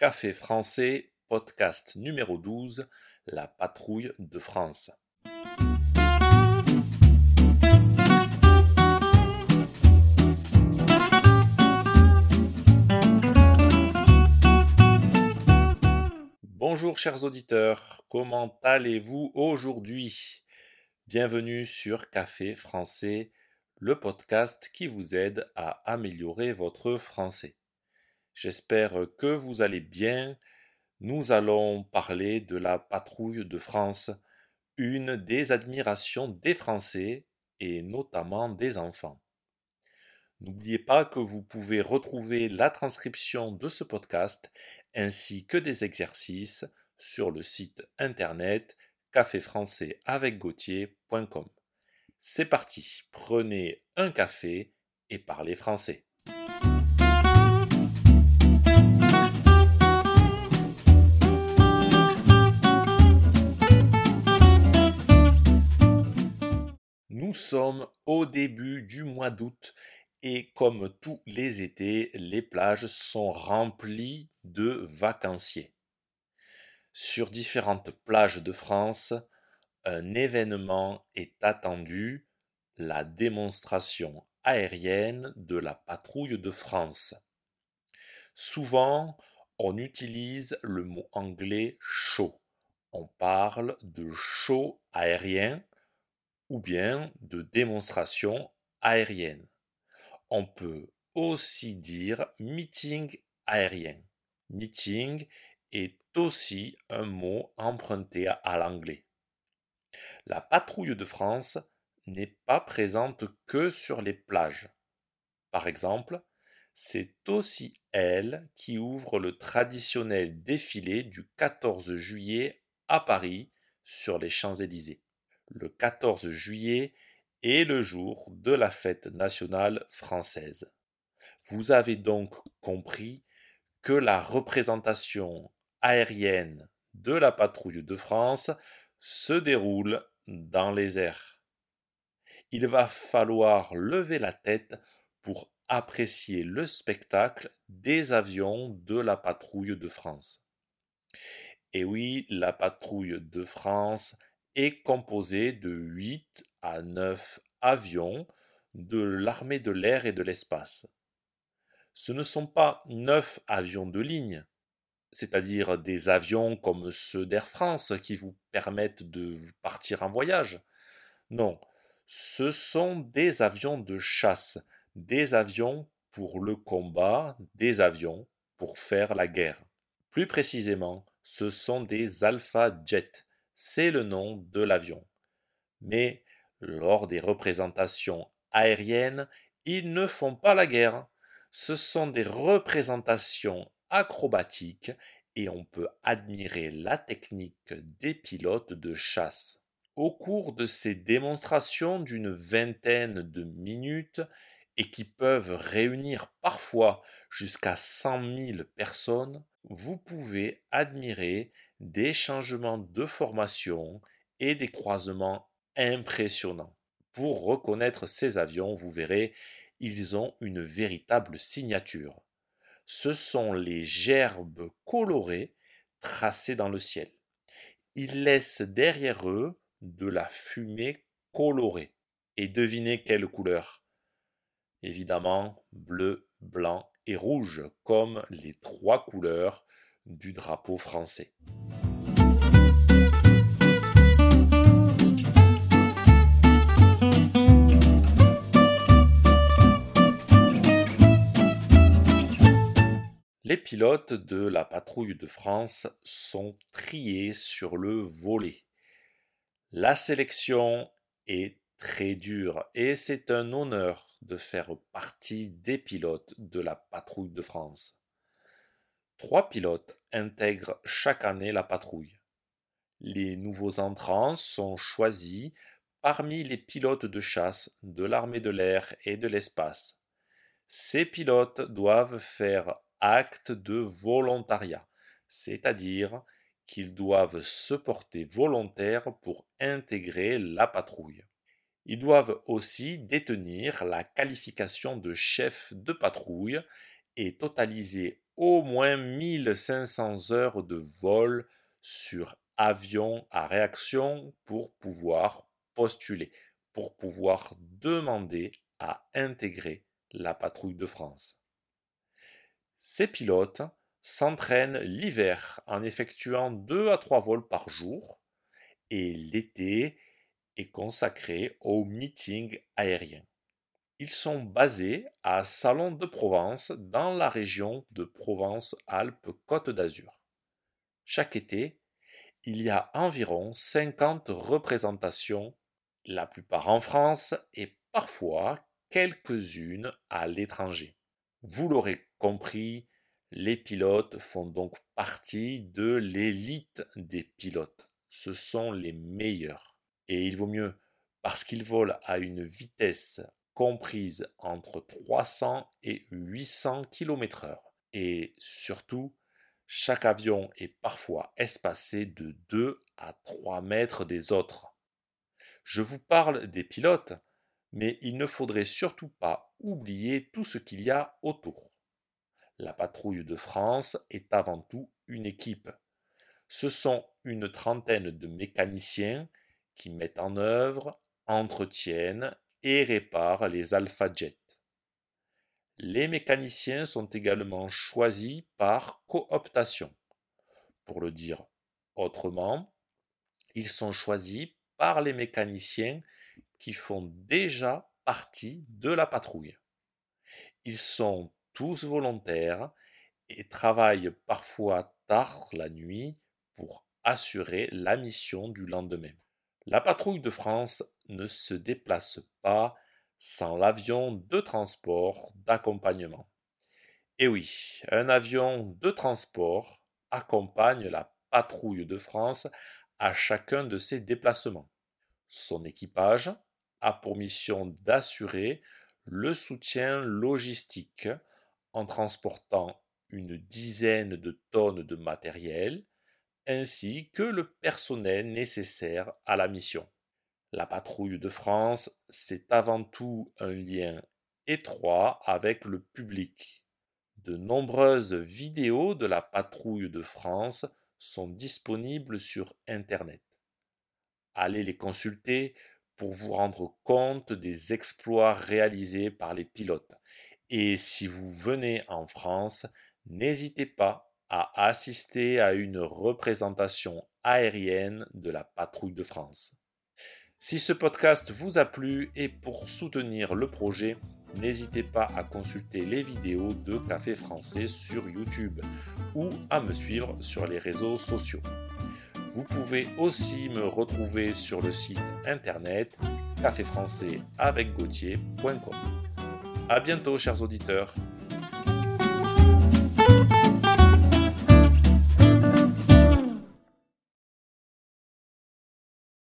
Café français, podcast numéro 12, La patrouille de France. Bonjour chers auditeurs, comment allez-vous aujourd'hui? Bienvenue sur Café français, le podcast qui vous aide à améliorer votre français. J'espère que vous allez bien. Nous allons parler de la patrouille de France, une des admirations des Français et notamment des enfants. N'oubliez pas que vous pouvez retrouver la transcription de ce podcast ainsi que des exercices sur le site internet caféfrançaisavecgautier.com. C'est parti, prenez un café et parlez français. Sommes au début du mois d'août et comme tous les étés, les plages sont remplies de vacanciers. Sur différentes plages de France, un événement est attendu, la démonstration aérienne de la patrouille de France. Souvent, on utilise le mot anglais show. On parle de show aérien ou bien de démonstration aérienne. On peut aussi dire meeting aérien. Meeting est aussi un mot emprunté à l'anglais. La patrouille de France n'est pas présente que sur les plages. Par exemple, c'est aussi elle qui ouvre le traditionnel défilé du 14 juillet à Paris sur les Champs-Élysées le 14 juillet est le jour de la fête nationale française. Vous avez donc compris que la représentation aérienne de la patrouille de France se déroule dans les airs. Il va falloir lever la tête pour apprécier le spectacle des avions de la patrouille de France. Et oui, la patrouille de France est composé de 8 à 9 avions de l'armée de l'air et de l'espace. Ce ne sont pas 9 avions de ligne, c'est-à-dire des avions comme ceux d'Air France qui vous permettent de partir en voyage. Non, ce sont des avions de chasse, des avions pour le combat, des avions pour faire la guerre. Plus précisément, ce sont des Alpha Jets, c'est le nom de l'avion. Mais lors des représentations aériennes, ils ne font pas la guerre. Ce sont des représentations acrobatiques et on peut admirer la technique des pilotes de chasse. Au cours de ces démonstrations d'une vingtaine de minutes et qui peuvent réunir parfois jusqu'à cent mille personnes, vous pouvez admirer des changements de formation et des croisements impressionnants. Pour reconnaître ces avions, vous verrez, ils ont une véritable signature. Ce sont les gerbes colorées tracées dans le ciel. Ils laissent derrière eux de la fumée colorée. Et devinez quelle couleur? Évidemment, bleu, blanc et rouge, comme les trois couleurs du drapeau français. Les pilotes de la patrouille de France sont triés sur le volet. La sélection est très dure et c'est un honneur de faire partie des pilotes de la patrouille de France. Trois pilotes intègrent chaque année la patrouille. Les nouveaux entrants sont choisis parmi les pilotes de chasse de l'armée de l'air et de l'espace. Ces pilotes doivent faire acte de volontariat, c'est-à-dire qu'ils doivent se porter volontaires pour intégrer la patrouille. Ils doivent aussi détenir la qualification de chef de patrouille et totaliser au moins 1500 heures de vol sur avion à réaction pour pouvoir postuler, pour pouvoir demander à intégrer la patrouille de France. Ces pilotes s'entraînent l'hiver en effectuant deux à trois vols par jour et l'été est consacré au meeting aérien. Ils sont basés à Salon de Provence dans la région de Provence-Alpes-Côte d'Azur. Chaque été, il y a environ 50 représentations, la plupart en France et parfois quelques-unes à l'étranger. Vous l'aurez compris, les pilotes font donc partie de l'élite des pilotes. Ce sont les meilleurs. Et il vaut mieux parce qu'ils volent à une vitesse comprise entre 300 et 800 km/h. Et surtout, chaque avion est parfois espacé de 2 à 3 mètres des autres. Je vous parle des pilotes, mais il ne faudrait surtout pas oublier tout ce qu'il y a autour. La patrouille de France est avant tout une équipe. Ce sont une trentaine de mécaniciens qui mettent en œuvre, entretiennent et réparent les Alpha Jets. Les mécaniciens sont également choisis par cooptation. Pour le dire autrement, ils sont choisis par les mécaniciens qui font déjà partie de la patrouille. Ils sont tous volontaires et travaillent parfois tard la nuit pour assurer la mission du lendemain. La patrouille de France ne se déplace pas sans l'avion de transport d'accompagnement. Et oui, un avion de transport accompagne la patrouille de France à chacun de ses déplacements. Son équipage a pour mission d'assurer le soutien logistique en transportant une dizaine de tonnes de matériel ainsi que le personnel nécessaire à la mission. La patrouille de France, c'est avant tout un lien étroit avec le public. De nombreuses vidéos de la patrouille de France sont disponibles sur Internet. Allez les consulter pour vous rendre compte des exploits réalisés par les pilotes. Et si vous venez en France, n'hésitez pas à assister à une représentation aérienne de la patrouille de France. Si ce podcast vous a plu et pour soutenir le projet, n'hésitez pas à consulter les vidéos de Café Français sur YouTube ou à me suivre sur les réseaux sociaux. Vous pouvez aussi me retrouver sur le site internet caféfrançais avec A bientôt chers auditeurs.